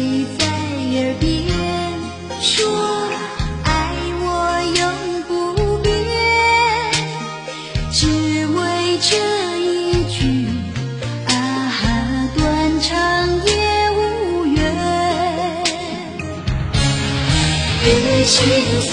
谁在耳边说爱我永不变？只为这一句啊，断肠也无怨。雨心碎，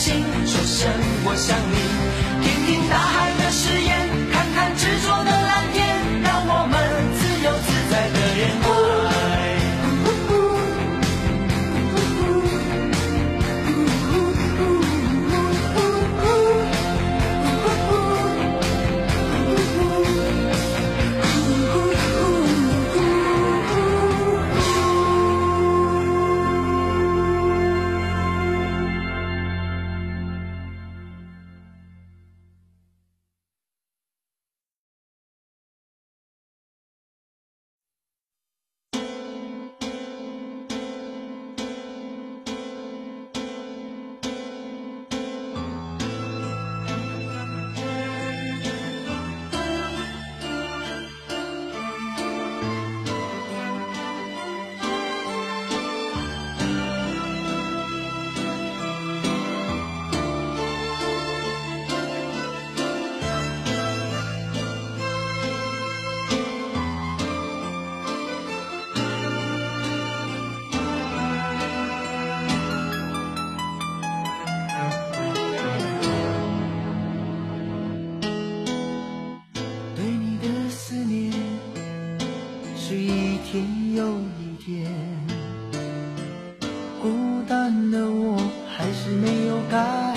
心，说声我想你。是一天又一天，孤单的我还是没有改